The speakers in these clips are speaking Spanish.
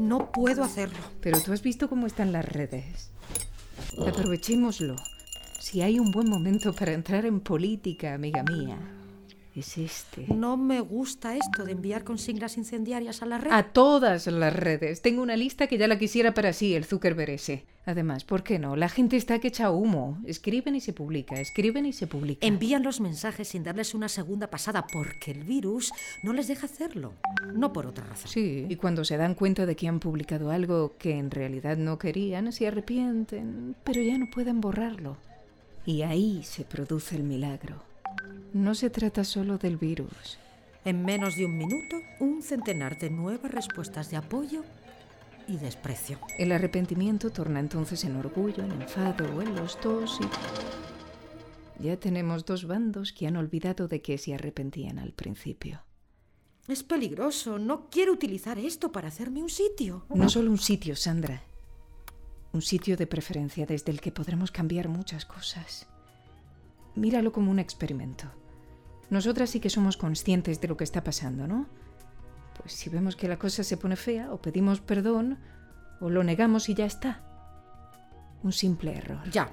No puedo hacerlo. Pero tú has visto cómo están las redes. Aprovechémoslo. Si hay un buen momento para entrar en política, amiga mía, es este. No me gusta esto de enviar consignas incendiarias a la red. A todas las redes. Tengo una lista que ya la quisiera para sí, el Zuckerberg ese. Además, ¿por qué no? La gente está que echa humo. Escriben y se publica, escriben y se publica. Envían los mensajes sin darles una segunda pasada porque el virus no les deja hacerlo. No por otra razón. Sí, y cuando se dan cuenta de que han publicado algo que en realidad no querían, se arrepienten, pero ya no pueden borrarlo. Y ahí se produce el milagro. No se trata solo del virus. En menos de un minuto, un centenar de nuevas respuestas de apoyo y desprecio. El arrepentimiento torna entonces en orgullo, en enfado o en los dos y... Ya tenemos dos bandos que han olvidado de que se arrepentían al principio. Es peligroso. No quiero utilizar esto para hacerme un sitio. No solo un sitio, Sandra. Un sitio de preferencia desde el que podremos cambiar muchas cosas. Míralo como un experimento. Nosotras sí que somos conscientes de lo que está pasando, ¿no? Pues si vemos que la cosa se pone fea, o pedimos perdón, o lo negamos y ya está. Un simple error. Ya.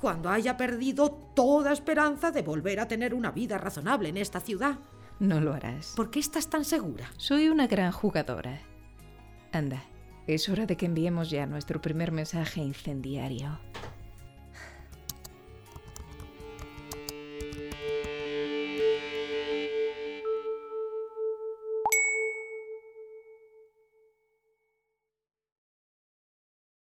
Cuando haya perdido toda esperanza de volver a tener una vida razonable en esta ciudad. No lo harás. ¿Por qué estás tan segura? Soy una gran jugadora. Anda, es hora de que enviemos ya nuestro primer mensaje incendiario.